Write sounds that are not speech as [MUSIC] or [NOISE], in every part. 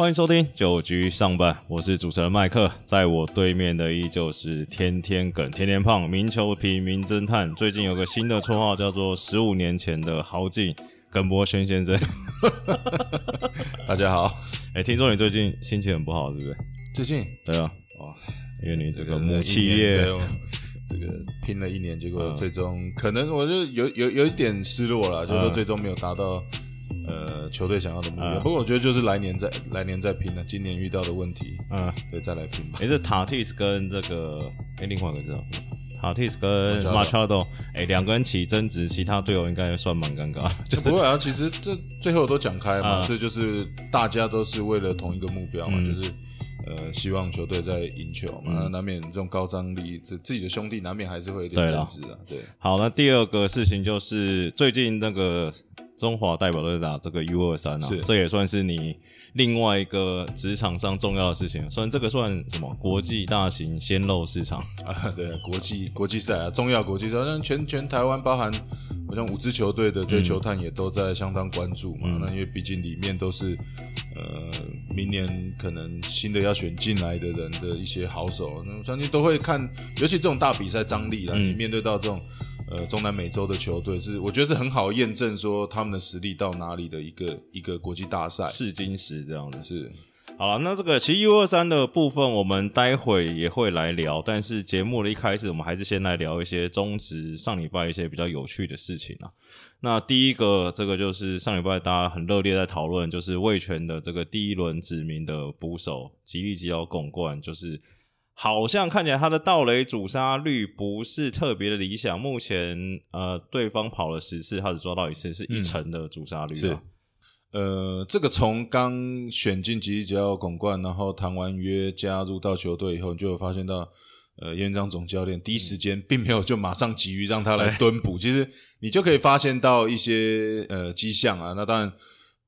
欢迎收听九局上半，我是主持人麦克，在我对面的依旧是天天梗、天天胖、名球皮、名侦探。最近有个新的绰号叫做“十五年前的豪进”耿博轩先生。[LAUGHS] 大家好，哎，听说你最近心情很不好，是不是？最近对啊，哇，因为你这个母企业，这个拼了一年，结果最终可能我就有有有一点失落了，就是说最终没有达到。呃，球队想要的目标，不过我觉得就是来年再来年再拼了。今年遇到的问题，嗯，对，再来拼吧。也是塔蒂斯跟这个，哎，另外一个知道，塔蒂斯跟马乔多，哎，两个人起争执，其他队友应该算蛮尴尬。就 [LAUGHS] 不会啊，其实这最后都讲开嘛，这就是大家都是为了同一个目标嘛，就是呃，希望球队在赢球嘛。那难免这种高张力，这自己的兄弟难免还是会有点争执啊。对，好，那第二个事情就是最近那个。中华代表队打这个 U 二三啊，这也算是你另外一个职场上重要的事情。虽然这个算什么国际大型鲜肉市场 [LAUGHS] 啊，对，国际国际赛啊，重要国际赛，像全全台湾包含，好像五支球队的这些球探也都在相当关注嘛。那因为毕竟里面都是呃，明年可能新的要选进来的人的一些好手，那我相信都会看，尤其这种大比赛张力啦，你面对到这种。呃，中南美洲的球队是，我觉得是很好验证说他们的实力到哪里的一个一个国际大赛试金石这样的。是，好了，那这个其实 U 二三的部分我们待会也会来聊，但是节目的一开始我们还是先来聊一些中职上礼拜一些比较有趣的事情啊。那第一个，这个就是上礼拜大家很热烈在讨论，就是魏权的这个第一轮指名的捕手吉利吉要拱冠，就是。好像看起来他的盗雷主杀率不是特别的理想。目前呃，对方跑了十次，他只抓到一次，是一成的主杀率。是，呃，这个从刚选进吉吉奥拱冠，然后谈完约加入到球队以后，你就有发现到，呃，院长总教练第一时间并没有就马上急于让他来蹲补。其实你就可以发现到一些呃迹象啊。那当然，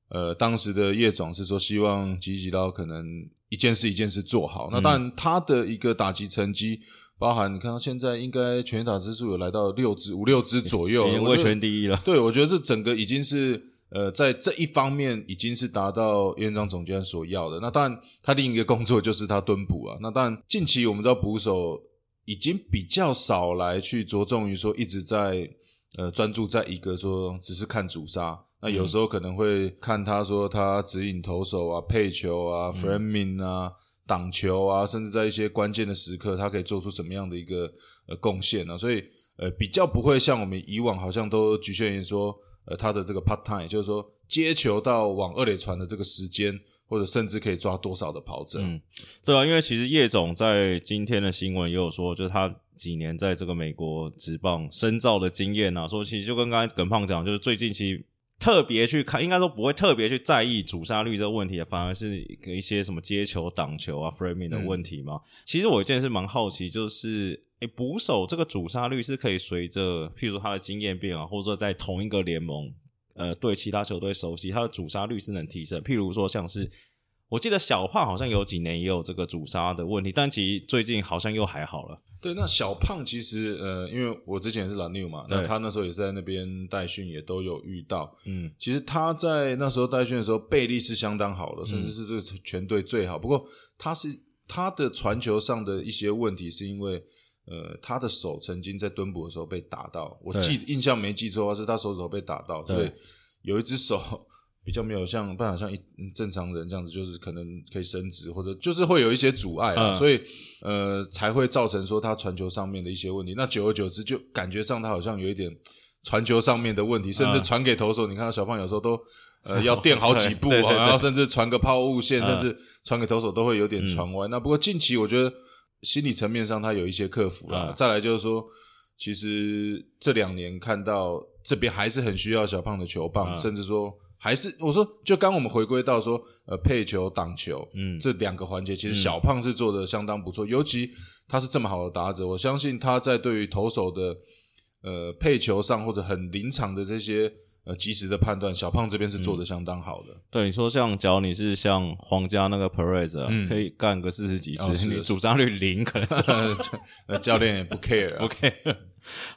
呃，当时的叶总是说希望吉吉刀可能。一件事一件事做好，那当然他的一个打击成绩，包含你看到现在应该全打支数有来到六支五六支左右，卫全第一了。对，我觉得这整个已经是呃，在这一方面已经是达到院长总监所要的。那当然，他另一个工作就是他蹲捕啊。那当然，近期我们知道捕手已经比较少来去着重于说一直在呃专注在一个说只是看主杀。那有时候可能会看他说他指引投手啊、配球啊、framing 啊、挡球啊，甚至在一些关键的时刻，他可以做出什么样的一个呃贡献呢？所以呃比较不会像我们以往好像都局限于说呃他的这个 part time，就是说接球到往二垒传的这个时间，或者甚至可以抓多少的跑者。嗯，对啊，因为其实叶总在今天的新闻也有说，就是他几年在这个美国职棒深造的经验啊，说其实就跟刚才耿胖讲，就是最近其实。特别去看，应该说不会特别去在意主杀率这个问题，反而是一些什么接球、挡球啊、framing 的问题嘛。其实我一件事蛮好奇，就是诶，捕手这个主杀率是可以随着，譬如说他的经验变啊，或者说在同一个联盟，呃，对其他球队熟悉，他的主杀率是能提升。譬如说像是。我记得小胖好像有几年也有这个主杀的问题，但其实最近好像又还好了。对，那小胖其实呃，因为我之前是蓝牛嘛，那他那时候也是在那边代训，也都有遇到。嗯，其实他在那时候代训的时候，背力是相当好的，甚至是这个全队最好。不过他是他的传球上的一些问题，是因为呃，他的手曾经在蹲捕的时候被打到，我记印象没记错的话，是他手指头被打到，所以有一只手。比较没有像办法像一正常人这样子，就是可能可以升职，或者就是会有一些阻碍啊，所以呃才会造成说他传球上面的一些问题。那久而久之，就感觉上他好像有一点传球上面的问题，甚至传给投手，你看到小胖有时候都呃要垫好几步啊，然后甚至传个抛物线，甚至传给投手都会有点传歪。那不过近期我觉得心理层面上他有一些克服了。再来就是说，其实这两年看到这边还是很需要小胖的球棒，甚至说。还是我说，就刚我们回归到说，呃，配球、挡球，嗯，这两个环节，其实小胖是做的相当不错。尤其他是这么好的打者，我相信他在对于投手的呃配球上或者很临场的这些呃及时的判断，小胖这边是做的相当好的。对你说，像假如你是像皇家那个 Perez，可以干个四十几次，你主张率零，可能那 [LAUGHS] 教练也不 care。[LAUGHS] OK，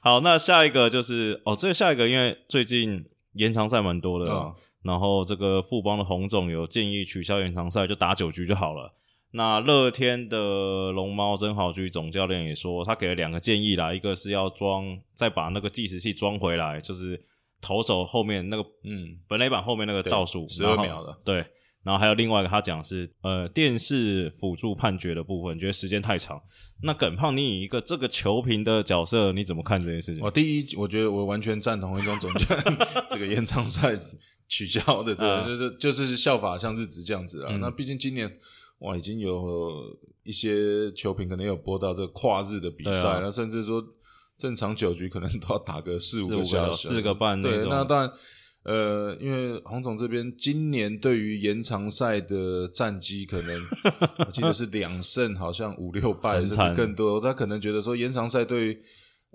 好，那下一个就是哦，这个下一个，因为最近延长赛蛮多的。然后这个富邦的洪总有建议取消延长赛，就打九局就好了。那乐天的龙猫真豪居总教练也说，他给了两个建议啦，一个是要装再把那个计时器装回来，就是投手后面那个嗯本垒板后面那个倒数十二秒的，对。然后还有另外一个，他讲是呃电视辅助判决的部分，觉得时间太长。那耿胖，你以一个这个球评的角色，你怎么看这件事情？我第一，我觉得我完全赞同一种总监 [LAUGHS] 这个延长赛取消的，这个就是就是效法像日子这样子啊。那毕竟今年哇，已经有一些球评可能有播到这个跨日的比赛，那甚至说正常九局可能都要打个四五个小时、四个半对，那当然。呃，因为洪总这边今年对于延长赛的战绩，可能我记得是两胜，好像五六败甚至更多。他可能觉得说延长赛对于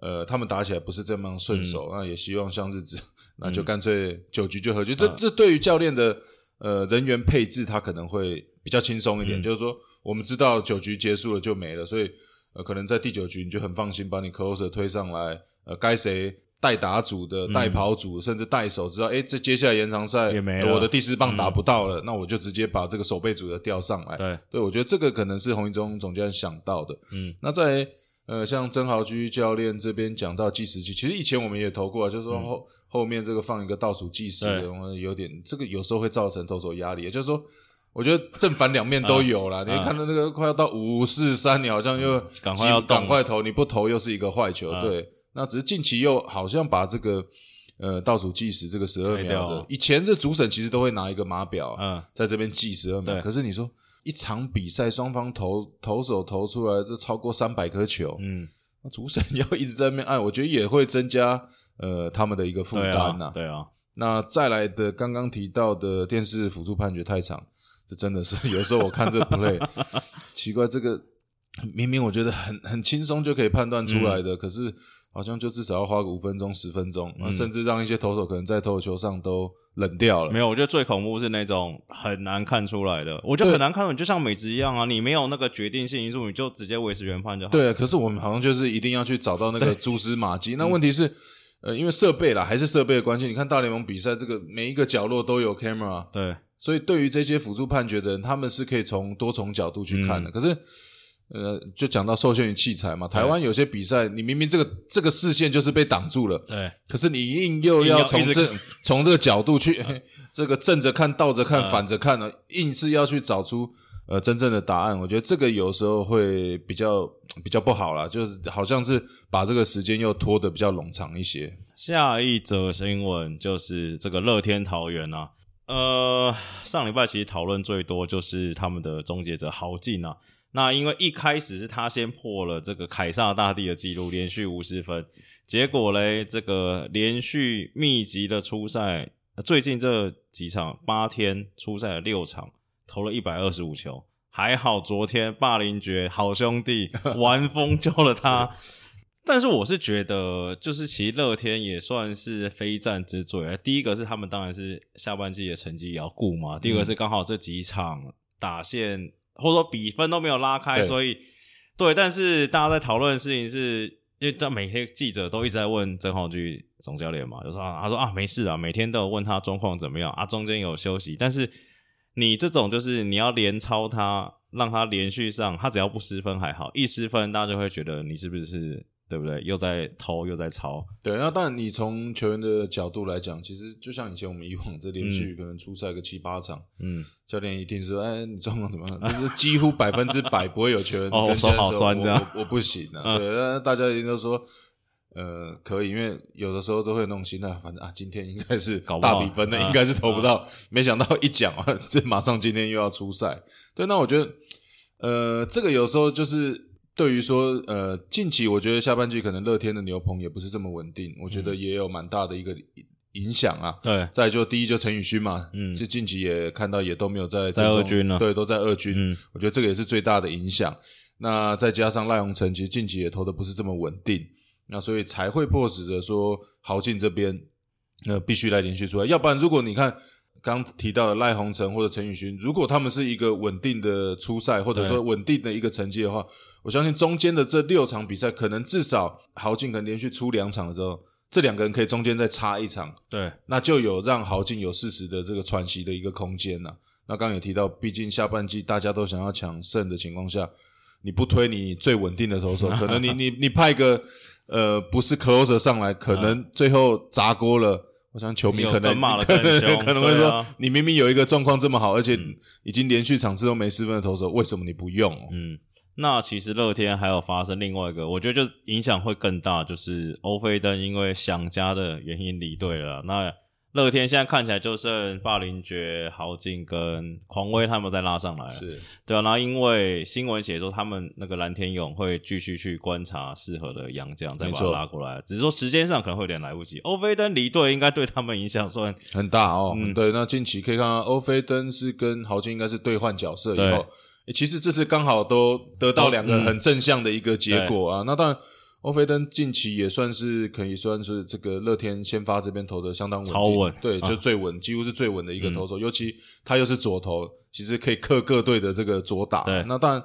呃他们打起来不是这么顺手，那也希望像日子，那就干脆九局就和局。这这对于教练的呃人员配置，他可能会比较轻松一点。就是说，我们知道九局结束了就没了，所以呃可能在第九局你就很放心把你 closer 推上来，呃该谁。代打组的、代跑组，甚至代手，知道哎，这接下来延长赛，我的第四棒打不到了，那我就直接把这个守备组的调上来。对，对我觉得这个可能是洪一中总教练想到的。嗯，那在呃，像曾豪居教练这边讲到计时器，其实以前我们也投过，就是说后后面这个放一个倒数计时，我们有点这个有时候会造成投手压力。也就是说，我觉得正反两面都有了。你看到那个快要到五四三，你好像又赶快要赶快投，你不投又是一个坏球。对。那只是近期又好像把这个呃倒数计时这个十二秒的，以前这主审其实都会拿一个码表，嗯，在这边计十二秒。可是你说一场比赛双方投投手投出来这超过三百颗球，嗯，那主审 [LAUGHS] 要一直在那边按，我觉得也会增加呃他们的一个负担呐。对啊，那再来的刚刚提到的电视辅助判决太长，这真的是 [LAUGHS] 有时候我看这 play 奇怪，这个明明我觉得很很轻松就可以判断出来的，可是。好像就至少要花个五分钟、十分钟，甚至让一些投手可能在投球上都冷掉了。没有，我觉得最恐怖是那种很难看出来的，我觉得很难看出，就像美职一样啊，你没有那个决定性因素，你就直接维持原判就好。对，可是我们好像就是一定要去找到那个蛛丝马迹。那问题是，呃，因为设备啦，还是设备的关系。你看大联盟比赛，这个每一个角落都有 camera，对，所以对于这些辅助判决的人，他们是可以从多重角度去看的。可是。呃，就讲到受限于器材嘛，台湾有些比赛，你明明这个这个视线就是被挡住了，对，可是你硬又要从这从这个角度去，[LAUGHS] 这个正着看、倒着看、反着看呢，硬是要去找出呃真正的答案。我觉得这个有时候会比较比较不好啦，就是好像是把这个时间又拖得比较冗长一些。下一则新闻就是这个乐天桃园啊，呃，上礼拜其实讨论最多就是他们的终结者豪进啊。那因为一开始是他先破了这个凯撒大帝的记录，连续五十分，结果嘞，这个连续密集的出赛，最近这几场八天出赛了六场，投了一百二十五球，还好昨天霸凌爵好兄弟 [LAUGHS] 玩疯救了他。但是我是觉得，就是其实乐天也算是非战之罪。第一个是他们当然是下半季的成绩也要顾嘛，第二个是刚好这几场打线。或者说比分都没有拉开，所以对，但是大家在讨论的事情是，因为他每天记者都一直在问曾浩居总教练嘛，就说他说啊没事啊，每天都有问他状况怎么样啊，中间有休息，但是你这种就是你要连超他，让他连续上，他只要不失分还好，一失分大家就会觉得你是不是？对不对？又在偷，又在抄。对，那当然，你从球员的角度来讲，其实就像以前我们以往这连续可能出赛个七八场，嗯，教练一定说：“哎，你状况怎么样？”就是几乎百分之百不会有球员 [LAUGHS] 哦，手好酸这样，我不行啊。[LAUGHS] 对，那大家一定都说，呃，可以，因为有的时候都会那种心态，反正啊，今天应该是大比分的，应该是投不到。没想到一讲啊，[LAUGHS] 这马上今天又要出赛。对，那我觉得，呃，这个有时候就是。对于说，呃，近期我觉得下半季可能乐天的牛棚也不是这么稳定，我觉得也有蛮大的一个影响啊。对，再就第一就陈宇勋嘛，嗯，就近期也看到也都没有在在二军了，对，都在二军。嗯，我觉得这个也是最大的影响。那再加上赖鸿成，其实近期也投的不是这么稳定，那所以才会迫使着说豪进这边，呃，必须来连续出来，要不然如果你看。刚提到的赖鸿成或者陈宇勋，如果他们是一个稳定的初赛，或者说稳定的一个成绩的话，我相信中间的这六场比赛，可能至少豪进可能连续出两场的时候，这两个人可以中间再插一场，对，那就有让豪进有适时的这个喘息的一个空间呐。那刚刚有提到，毕竟下半季大家都想要抢胜的情况下，你不推你最稳定的投手，[LAUGHS] 可能你你你派个呃不是 closer 上来，可能最后砸锅了。我想球迷可能骂了更凶，[LAUGHS] 可能会说你明明有一个状况这么好，而且已经连续场次都没失分的投手，为什么你不用？嗯，那其实乐天还有发生另外一个，我觉得就影响会更大，就是欧菲登因为想家的原因离队了。那乐天现在看起来就剩霸凌爵、豪进跟狂威他们再拉上来，是对啊。然后因为新闻写说他们那个蓝天勇会继续去观察适合的洋将，再把他拉过来，只是说时间上可能会有点来不及。欧菲登离队应该对他们影响算很大哦。嗯，对。那近期可以看到欧菲登是跟豪进应该是兑换角色以后，其实这是刚好都得到两个很正向的一个结果啊。那当然。欧菲登近期也算是可以算是这个乐天先发这边投的相当稳，超稳，对，就最稳，几乎是最稳的一个投手。尤其他又是左投，其实可以克各队的这个左打。那当然，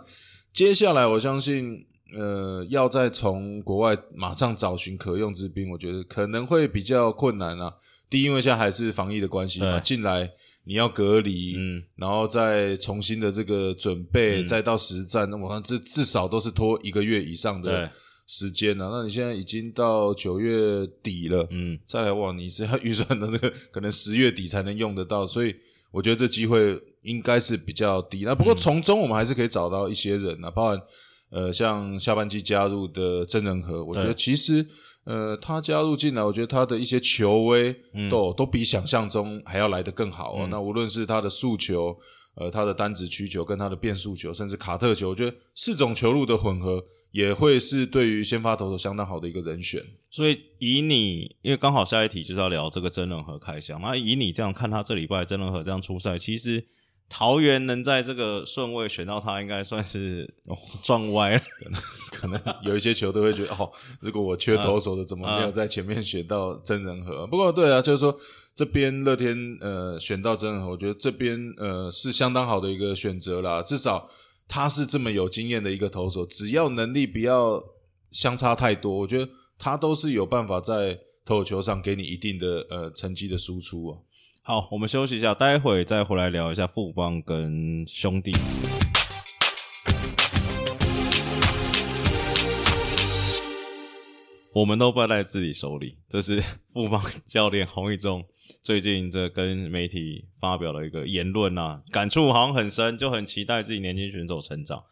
接下来我相信，呃，要再从国外马上找寻可用之兵，我觉得可能会比较困难啊。第一，因为现在还是防疫的关系嘛，进来你要隔离，嗯，然后再重新的这个准备，再到实战，那我看至至少都是拖一个月以上的。时间呢？那你现在已经到九月底了，嗯，再来往你是要 [LAUGHS] 预算的这个，可能十月底才能用得到，所以我觉得这机会应该是比较低。那不过从中我们还是可以找到一些人啊，包含呃像下半季加入的真人和，我觉得其实呃他加入进来，我觉得他的一些球威都都比想象中还要来得更好啊。那无论是他的速球。呃，他的单指曲球跟他的变速球，甚至卡特球，我觉得四种球路的混合也会是对于先发投手相当好的一个人选。所以以你，因为刚好下一题就是要聊这个真人和开箱，那以你这样看他这礼拜真人和这样出赛，其实桃园能在这个顺位选到他，应该算是撞歪了。可能有一些球队会觉得，哦，如果我缺投手的，怎么没有在前面选到真人和？不过对啊，就是说。这边乐天呃选到真人，我觉得这边呃是相当好的一个选择啦。至少他是这么有经验的一个投手，只要能力不要相差太多，我觉得他都是有办法在投球上给你一定的呃成绩的输出哦。好，我们休息一下，待会再回来聊一下富邦跟兄弟。我们都败在自己手里，这是 [LAUGHS] 富邦教练洪一中最近这跟媒体发表了一个言论啊，感触好像很深，就很期待自己年轻选手成长。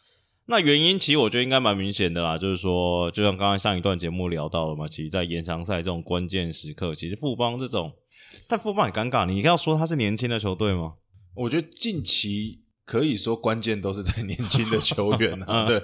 那原因其实我觉得应该蛮明显的啦，就是说，就像刚刚上一段节目聊到了嘛，其实，在延长赛这种关键时刻，其实富邦这种，但富邦很尴尬，你要说他是年轻的球队吗？我觉得近期可以说关键都是在年轻的球员啊，[LAUGHS] 对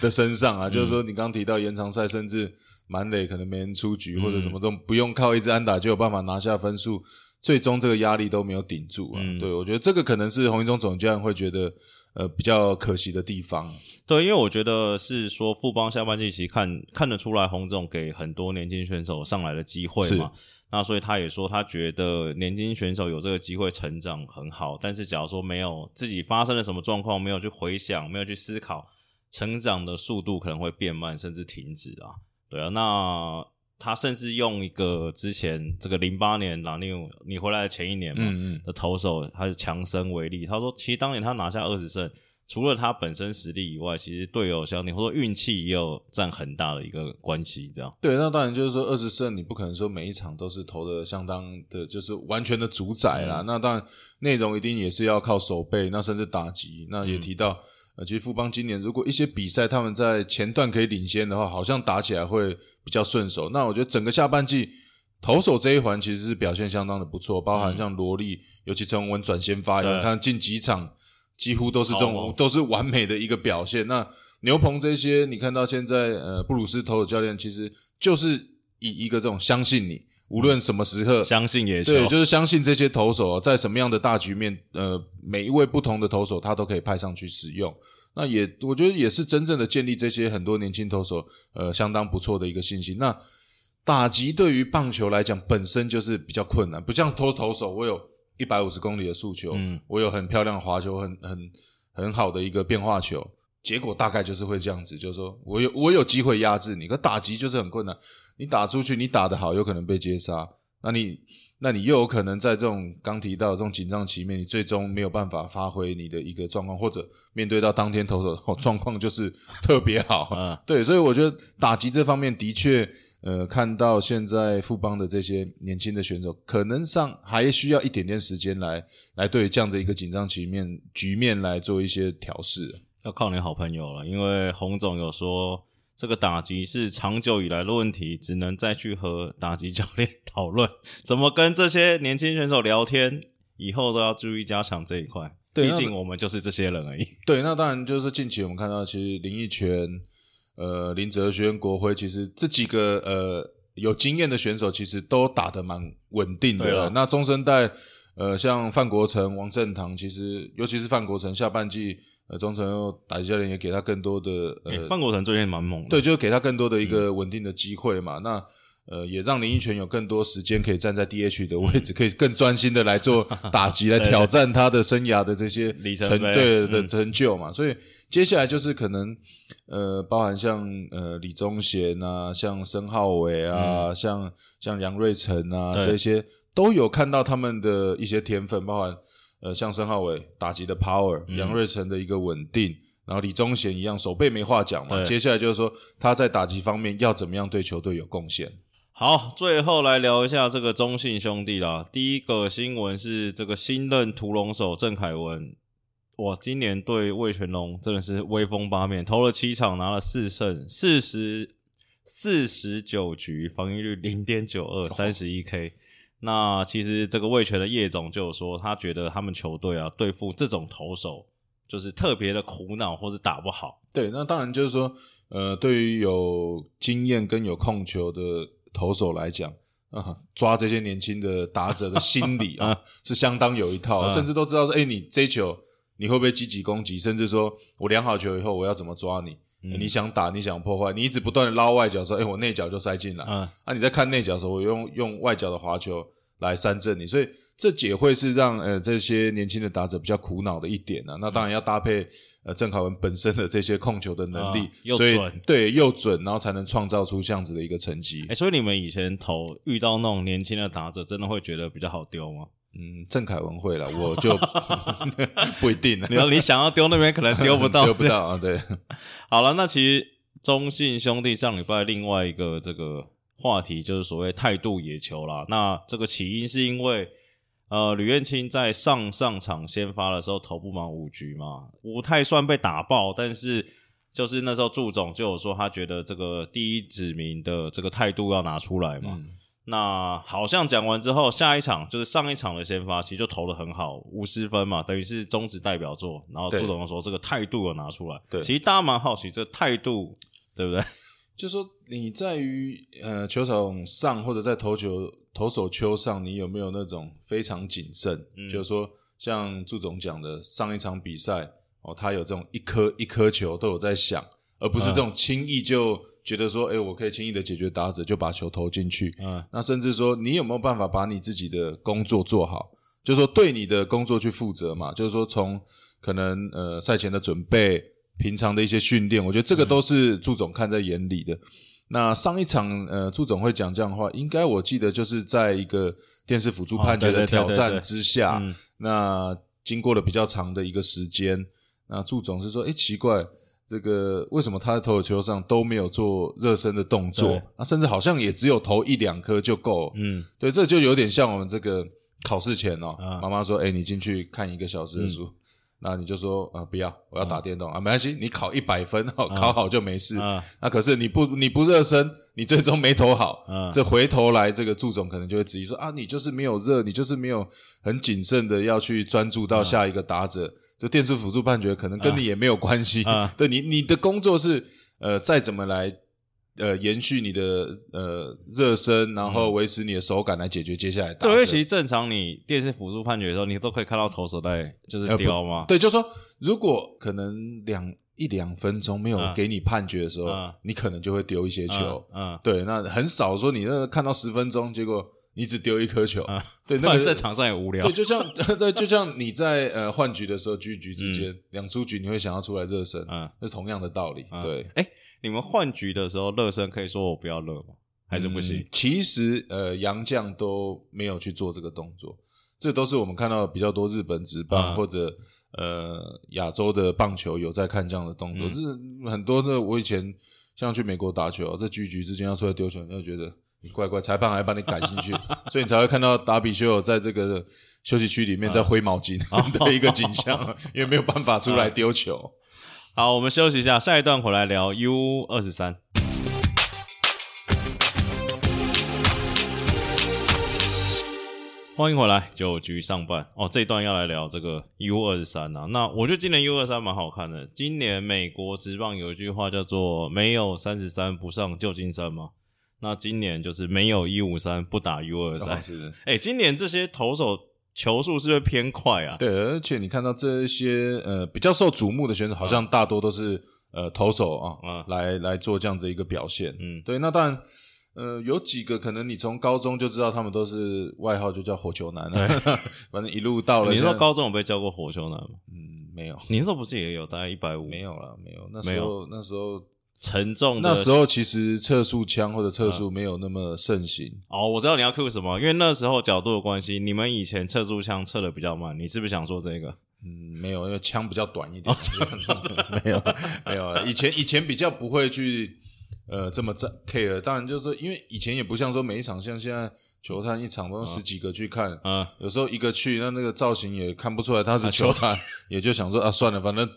的身上啊，就是说你刚提到延长赛，甚至。满垒可能没人出局，或者什么都不用靠一支安打就有办法拿下分数，最终这个压力都没有顶住啊。对我觉得这个可能是洪一中总教练会觉得呃比较可惜的地方。对，因为我觉得是说富邦下半季其实看看得出来洪总给很多年轻选手上来的机会嘛，那所以他也说他觉得年轻选手有这个机会成长很好，但是假如说没有自己发生了什么状况，没有去回想，没有去思考，成长的速度可能会变慢，甚至停止啊。对啊，那他甚至用一个之前这个零八年拉尼你回来的前一年嘛的投手，他是强生为例。他说，其实当年他拿下二十胜，除了他本身实力以外，其实队友相挺或者运气也有占很大的一个关系。这样对，那当然就是说二十胜，你不可能说每一场都是投的相当的，就是完全的主宰啦。那当然内容一定也是要靠手背，那甚至打击。那也提到。呃，其实富邦今年如果一些比赛他们在前段可以领先的话，好像打起来会比较顺手。那我觉得整个下半季投手这一环其实是表现相当的不错，包含像罗莉，尤其陈文文转先发，你看近几场几乎都是这种都是完美的一个表现。那牛棚这些，你看到现在呃布鲁斯投手教练其实就是以一个这种相信你。无论什么时刻，相信也对，就是相信这些投手在什么样的大局面，呃，每一位不同的投手他都可以派上去使用。那也我觉得也是真正的建立这些很多年轻投手呃相当不错的一个信心。那打击对于棒球来讲本身就是比较困难，不像投投手，我有一百五十公里的速球，嗯，我有很漂亮的滑球，很很很好的一个变化球。结果大概就是会这样子，就是说我有我有机会压制你，可打击就是很困难。你打出去，你打得好，有可能被接杀。那你，那你又有可能在这种刚提到这种紧张局面，你最终没有办法发挥你的一个状况，或者面对到当天投手 [LAUGHS] 状况就是特别好。对，所以我觉得打击这方面的确，呃，看到现在富邦的这些年轻的选手，可能上还需要一点点时间来来对这样的一个紧张局面局面来做一些调试。要靠你好朋友了，因为洪总有说这个打击是长久以来的问题，只能再去和打击教练 [LAUGHS] 讨论怎么跟这些年轻选手聊天，以后都要注意加强这一块。毕竟我们就是这些人而已。对，那当然就是近期我们看到，其实林奕泉、呃林哲轩、国辉，其实这几个呃有经验的选手，其实都打得蛮稳定的。那中生代，呃，像范国成、王振堂，其实尤其是范国成，下半季。呃，中诚又打击教练也给他更多的呃，范国成最近蛮猛的，对，就是给他更多的一个稳定的机会嘛。那呃，也让林奕泉有更多时间可以站在 DH 的位置，可以更专心的来做打击，来 [LAUGHS] 挑战他的生涯的这些成对的成就嘛。所以接下来就是可能呃，包含像呃李宗贤啊，像申浩伟啊，像像杨瑞成啊这些，都有看到他们的一些天分，包含。呃，像申浩伟打击的 power，杨瑞成的一个稳定，然后李宗贤一样手背没话讲嘛。接下来就是说他在打击方面要怎么样对球队有贡献。好，最后来聊一下这个中信兄弟啦。第一个新闻是这个新任屠龙手郑凯文，哇，今年对魏全龙真的是威风八面，投了七场拿了四胜，四十四十九局，防御率零点九二，三十一 K。那其实这个魏权的叶总就有说，他觉得他们球队啊对付这种投手就是特别的苦恼，或是打不好。对，那当然就是说，呃，对于有经验跟有控球的投手来讲，啊，抓这些年轻的打者的心理啊，[LAUGHS] 是相当有一套，甚至都知道说，哎，你这球你会不会积极攻击，甚至说我量好球以后我要怎么抓你，你想打你想破坏，你一直不断的捞外角说，哎，我内角就塞进来，啊，你在看内角的时候，我用用外角的滑球。来三振你，所以这也会是让呃这些年轻的打者比较苦恼的一点呢。那当然要搭配呃郑凯文本身的这些控球的能力，所以对又准，然后才能创造出这样子的一个成绩。哎，所以你们以前投遇到那种年轻的打者，真的会觉得比较好丢吗？嗯，郑凯文会了，我就 [LAUGHS] [LAUGHS] 不一定了。你你想要丢那边可能丢不到，[LAUGHS] 丢不到啊。对，好了，那其实中信兄弟上礼拜另外一个这个。话题就是所谓态度野球啦。那这个起因是因为，呃，吕彦青在上上场先发的时候投不满五局嘛，不太算被打爆，但是就是那时候祝总就有说他觉得这个第一指名的这个态度要拿出来嘛。那好像讲完之后，下一场就是上一场的先发，其实就投的很好，五十分嘛，等于是中职代表作。然后朱总说这个态度有拿出来，对，其实大家蛮好奇这态度，对不对？[LAUGHS] 就说你在于呃球场上或者在投球投手丘上，你有没有那种非常谨慎？就是说，像朱总讲的，上一场比赛哦，他有这种一颗一颗球都有在想，而不是这种轻易就觉得说，哎，我可以轻易的解决打者，就把球投进去。嗯，那甚至说，你有没有办法把你自己的工作做好？就是说，对你的工作去负责嘛？就是说，从可能呃赛前的准备。平常的一些训练，我觉得这个都是祝总看在眼里的。那上一场，呃，祝总会讲这样的话，应该我记得就是在一个电视辅助判决的挑战之下，那经过了比较长的一个时间，那祝总是说，哎，奇怪，这个为什么他在投球上都没有做热身的动作？啊，甚至好像也只有投一两颗就够。嗯，对，这就有点像我们这个考试前哦，妈妈说，哎，你进去看一个小时的书。那你就说呃不要，我要打电动啊，没关系，你考一百分哦，考好就没事。那可是你不你不热身，你最终没投好，这回头来这个祝总可能就会质疑说啊，你就是没有热，你就是没有很谨慎的要去专注到下一个打者。这电视辅助判决可能跟你也没有关系。对你你的工作是呃再怎么来。呃，延续你的呃热身，然后维持你的手感来解决接下来。对，因为其实正常你电视辅助判决的时候，你都可以看到投手在就是丢嘛。对，就说如果可能两一两分钟没有给你判决的时候，你可能就会丢一些球。嗯，对，那很少说你那看到十分钟，结果你只丢一颗球，对，那个在场上也无聊。对，就像对，就像你在呃换局的时候，局局之间两出局，你会想要出来热身，嗯，是同样的道理。对，哎，你们换局的时候热身，可以说我不要热吗？还是不行？其实呃，杨将都没有去做这个动作，这都是我们看到比较多日本职棒或者呃亚洲的棒球有在看这样的动作。就是很多的，我以前像去美国打球，这局局之间要出来丢球，你就觉得。你乖乖，裁判还把你赶进去，[LAUGHS] 所以你才会看到达比修有在这个休息区里面在挥毛巾 [LAUGHS] 的一个景象，[LAUGHS] 因为没有办法出来丢球。好，我们休息一下，下一段回来聊 U 二十三。欢迎回来，九局上半哦，这一段要来聊这个 U 二十三啊。那我觉得今年 U 二三蛮好看的。今年美国职棒有一句话叫做“没有三十三不上旧金山”嘛。那今年就是没有一五三不打 U 二三，[LAUGHS] 哎，今年这些投手球速是不是偏快啊？对，而且你看到这些呃比较受瞩目的选手，好像大多都是呃投手啊，来来做这样的一个表现。嗯，对，那当然呃有几个可能你从高中就知道他们都是外号就叫火球男，对，[LAUGHS] 反正一路到了。你说高中有被叫过火球男吗？嗯，没有。你那时候不是也有大概一百五？没有了，没有。那时候那时候。沉重。那时候其实测速枪或者测速没有那么盛行。哦，我知道你要 Q 什么，因为那时候角度的关系，你们以前测速枪测的比较慢。你是不是想说这个？嗯，没有，因为枪比较短一点。[LAUGHS] 没有，没有。以前以前比较不会去呃这么在 care。当然就是因为以前也不像说每一场像现在球探一场都十几个去看，嗯，有时候一个去那那个造型也看不出来他是球探，[LAUGHS] 也就想说啊算了，反正。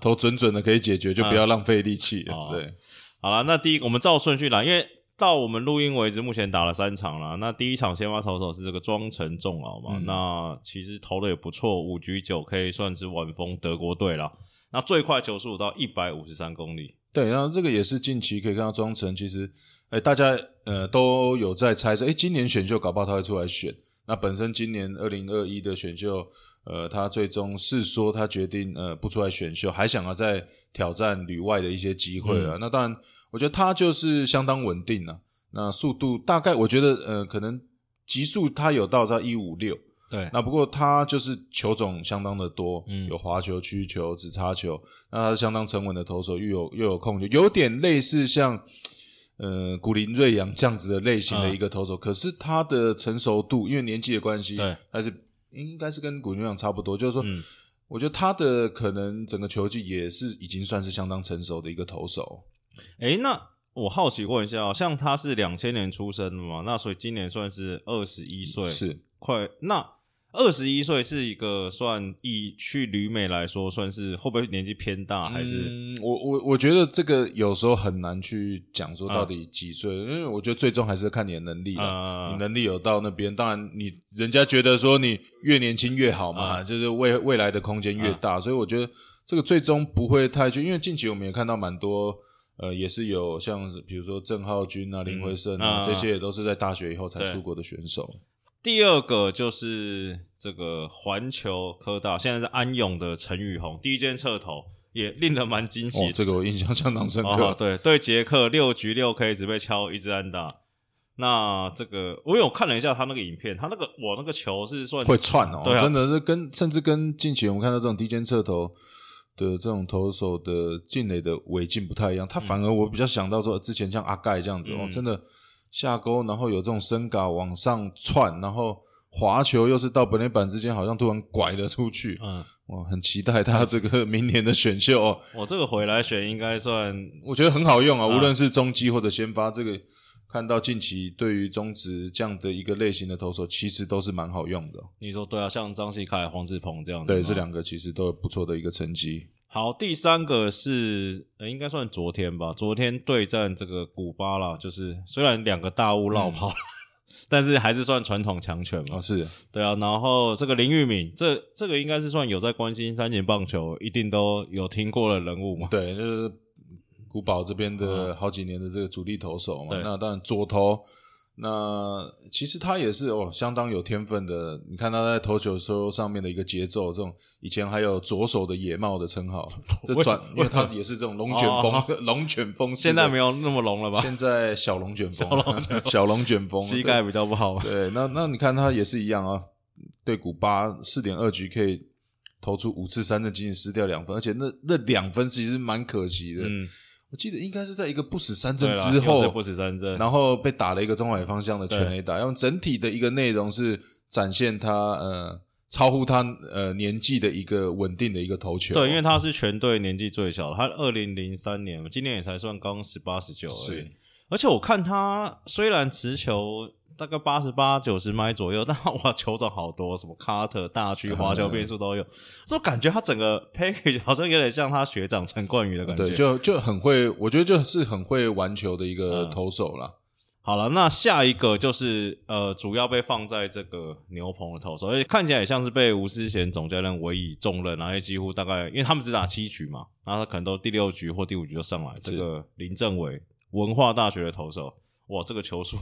投准准的可以解决，就不要浪费力气。对，好了，那第一，我们照顺序来，因为到我们录音为止，目前打了三场了。那第一场先发投手是这个庄成重老嘛？那其实投的也不错，五局九 K，算是晚风德国队了。那最快球速到一百五十三公里。对，然后这个也是近期可以看到庄成，其实哎，大家呃都有在猜测，哎，今年选秀搞不好他会出来选。那本身今年二零二一的选秀。呃，他最终是说他决定呃不出来选秀，还想要再挑战旅外的一些机会了。那当然，我觉得他就是相当稳定了。那速度大概我觉得呃可能极速他有到在一五六，对。那不过他就是球种相当的多，嗯，有滑球、曲球、直插球。那他是相当沉稳的投手，又有又有控球，有点类似像呃古林瑞阳这样子的类型的一个投手。可是他的成熟度，因为年纪的关系，还是。应该是跟古林瑞阳差不多，就是说，我觉得他的可能整个球技也是已经算是相当成熟的一个投手。哎，那我好奇问一下，像他是两千年出生的嘛，那所以今年算是二十一岁，是快那。二十一岁是一个算以去旅美来说，算是会不会年纪偏大？还是我我我觉得这个有时候很难去讲说到底几岁，因为我觉得最终还是看你的能力了。你能力有到那边，当然你人家觉得说你越年轻越好嘛，就是未未来的空间越大。所以我觉得这个最终不会太去，因为近期我们也看到蛮多，呃，也是有像比如说郑浩君啊、林辉胜啊这些，也都是在大学以后才出国的选手。第二个就是这个环球科大，现在是安永的陈宇宏，第一间侧投也令人蛮惊喜。这个我印象相当深刻。对对，杰克六局六 K 只被敲一支安打。那这个我有看了一下他那个影片，他那个我那个球是算会窜哦，真的是跟甚至跟近期我们看到这种低肩侧投的这种投手的进垒的尾劲不太一样。他反而我比较想到说，之前像阿盖这样子哦，真的。下钩，然后有这种升嘎往上窜，然后滑球又是到本垒板之间，好像突然拐了出去。嗯，我，很期待他这个明年的选秀哦。我这个回来选应该算，我觉得很好用啊。无论是中基或者先发，这个看到近期对于中职这样的一个类型的投手，其实都是蛮好用的。你说对啊，像张继凯、黄志鹏这样，对这两个其实都有不错的一个成绩。好，第三个是应该算昨天吧，昨天对战这个古巴啦，就是虽然两个大雾绕跑，[LAUGHS] 但是还是算传统强权嘛。是对啊，然后这个林玉敏，这这个应该是算有在关心三井棒球，一定都有听过的人物嘛。对，就是古堡这边的好几年的这个主力投手嘛。那当然左投那其实他也是哦，相当有天分的。你看他在投球时候上面的一个节奏，这种以前还有左手的野帽的称号。[LAUGHS] 这转，因为他也是这种龙卷风，[LAUGHS] 龙卷风。现在没有那么龙了吧？现在小龙卷风，小龙卷风，[LAUGHS] 膝盖比较不好。对，那那你看他也是一样啊，对古巴四点二局可以投出五次三振，仅仅失掉两分，而且那那两分其实蛮可惜的。嗯。我记得应该是在一个不死三阵之后，不死三阵，然后被打了一个中海方向的全垒打。用整体的一个内容是展现他呃超乎他呃年纪的一个稳定的一个投球。对，因为他是全队年纪最小的，他二零零三年，今年也才算刚十八十九而已。而且我看他虽然持球。大概八十八九十迈左右，[LAUGHS] 但哇，球种好多，什么卡特大区滑球变速都有，就感觉他整个 package 好像有点像他学长陈冠宇的感觉，对，就就很会，我觉得就是很会玩球的一个投手了。好了，那下一个就是呃，主要被放在这个牛棚的投手，而且看起来也像是被吴思贤总教练委以重任，然后几乎大概因为他们只打七局嘛，然后他可能都第六局或第五局就上来。这个林政伟，文化大学的投手，哇，这个球速。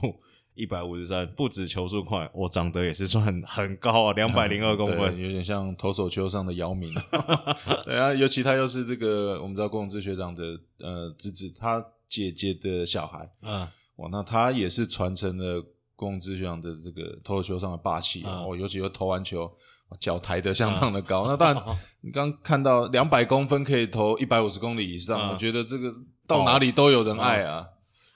一百五十三，不止球速快，我长得也是算很 [LAUGHS] 很高啊，两百零二公分，有点像投手球上的姚明。[LAUGHS] 对啊，尤其他又是这个我们知道郭永志学长的呃侄子，他姐姐的小孩。嗯，哇，那他也是传承了郭永志学长的这个投手球上的霸气哦，尤其又投完球脚抬得相当的高。那当然，[LAUGHS] 你刚看到两百公分可以投一百五十公里以上，我觉得这个到哪里都有人爱啊。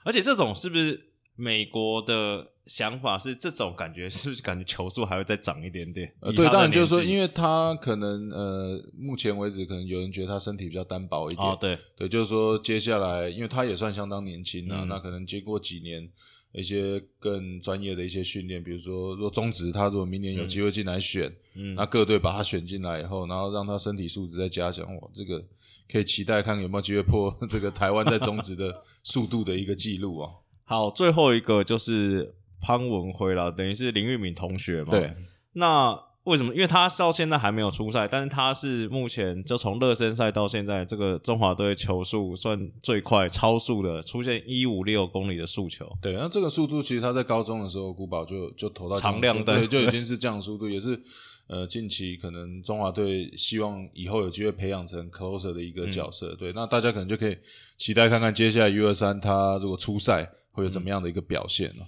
而且这种是不是？美国的想法是这种感觉，是不是感觉球速还会再涨一点点？对，当然就是说，因为他可能呃，目前为止可能有人觉得他身体比较单薄一点。哦，对，对，就是说接下来，因为他也算相当年轻啊，那可能经过几年一些更专业的一些训练，比如说若中职，他如果明年有机会进来选，嗯，那各队把他选进来以后，然后让他身体素质再加强，哇，这个可以期待看有没有机会破 [LAUGHS] 这个台湾在中职的速度的一个记录啊。好，最后一个就是潘文辉了，等于是林玉敏同学嘛。对。那为什么？因为他到现在还没有出赛，但是他是目前就从热身赛到现在，这个中华队球速算最快、超速的，出现一五六公里的速球。对，那这个速度其实他在高中的时候，古堡就就投到常亮灯，就已经是这样速度，也是呃近期可能中华队希望以后有机会培养成 closer 的一个角色。对，那大家可能就可以期待看看接下来 U 二三他如果出赛。会有怎么样的一个表现呢？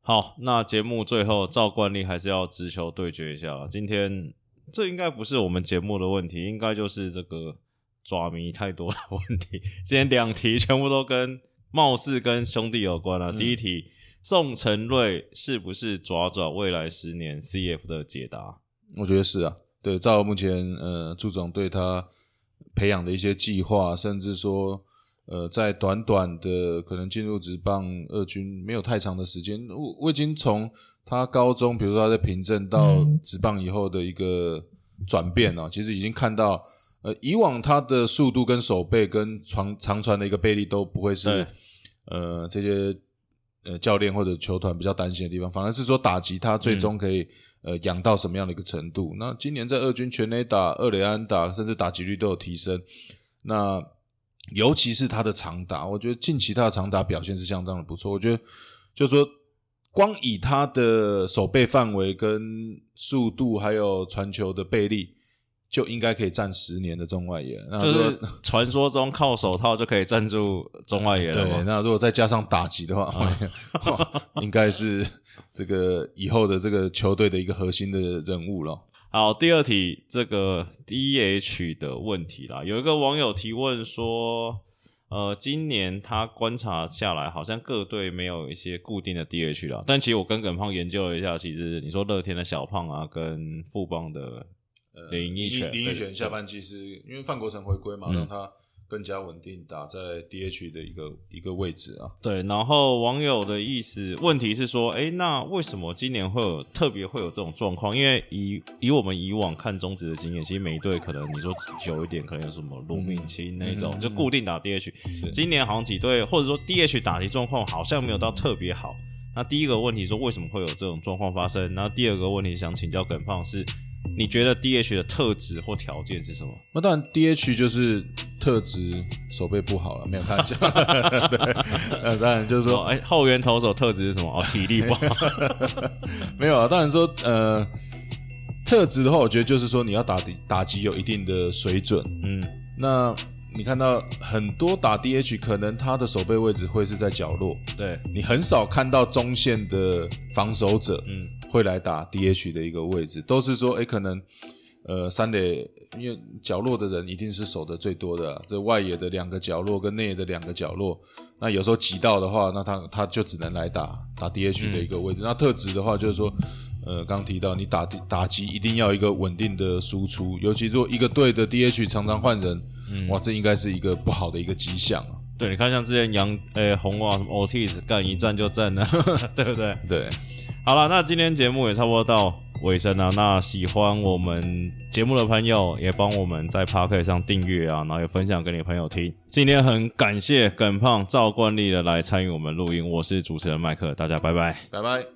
好，那节目最后照惯例还是要直球对决一下。今天这应该不是我们节目的问题，应该就是这个爪迷太多的问题。[LAUGHS] 今天两题全部都跟貌似跟兄弟有关了。第一题，宋承瑞是不是爪爪未来十年 CF 的解答？我觉得是啊。对，照目前呃朱总对他培养的一些计划，甚至说。呃，在短短的可能进入职棒二军没有太长的时间，我我已经从他高中，比如说他在平镇到职棒以后的一个转变啊，其实已经看到，呃，以往他的速度跟手背跟长长传的一个背力都不会是呃这些呃教练或者球团比较担心的地方，反而是说打击他最终可以呃养到什么样的一个程度。那今年在二军全垒打、二垒安打，甚至打击率都有提升，那。尤其是他的长打，我觉得近期他的长打表现是相当的不错。我觉得，就是说，光以他的手背范围、跟速度，还有传球的背力，就应该可以站十年的中外野。就是 [LAUGHS] 传说中靠手套就可以站住中外野了。对，那如果再加上打击的话，[LAUGHS] 应该是这个以后的这个球队的一个核心的人物了。好，第二题，这个 DH 的问题啦，有一个网友提问说，呃，今年他观察下来，好像各队没有一些固定的 DH 啦，但其实我跟耿胖研究了一下，其实你说乐天的小胖啊，跟富邦的林奕泉，林奕泉下半季是因为范国成回归嘛，让他。更加稳定打在 DH 的一个一个位置啊。对，然后网友的意思问题是说，哎，那为什么今年会有特别会有这种状况？因为以以我们以往看中职的经验，其实每一队可能你说久一点，可能有什么卢敏清那种就固定打 DH。今年好像几队或者说 DH 打击状况好像没有到特别好。那第一个问题说为什么会有这种状况发生？然后第二个问题想请教耿胖是，你觉得 DH 的特质或条件是什么？那当然 DH 就是。特质手背不好了，没有看笑。[LAUGHS] 对，呃，当然就是说，哎，后援投手特质是什么？哦，体力不好。[LAUGHS] 没有啊，当然说，呃，特质的话，我觉得就是说，你要打打击有一定的水准。嗯，那你看到很多打 DH，可能他的手背位置会是在角落。对你很少看到中线的防守者，嗯，会来打 DH 的一个位置，都是说，哎，可能。呃，三垒因为角落的人一定是守的最多的，这外野的两个角落跟内野的两个角落，那有时候挤到的话，那他他就只能来打打 DH 的一个位置。那特质的话，就是说，呃，刚提到你打打击一定要一个稳定的输出，尤其如果一个队的 DH 常常换人，哇，这应该是一个不好的一个迹象啊。对，你看像之前杨诶红啊什么 Otis 干一站就站了，[LAUGHS] 对不对？对。好了，那今天节目也差不多到尾声了。那喜欢我们节目的朋友，也帮我们在 p o c k e t 上订阅啊，然后也分享给你朋友听。今天很感谢耿胖照惯例的来参与我们录音，我是主持人麦克，大家拜拜，拜拜。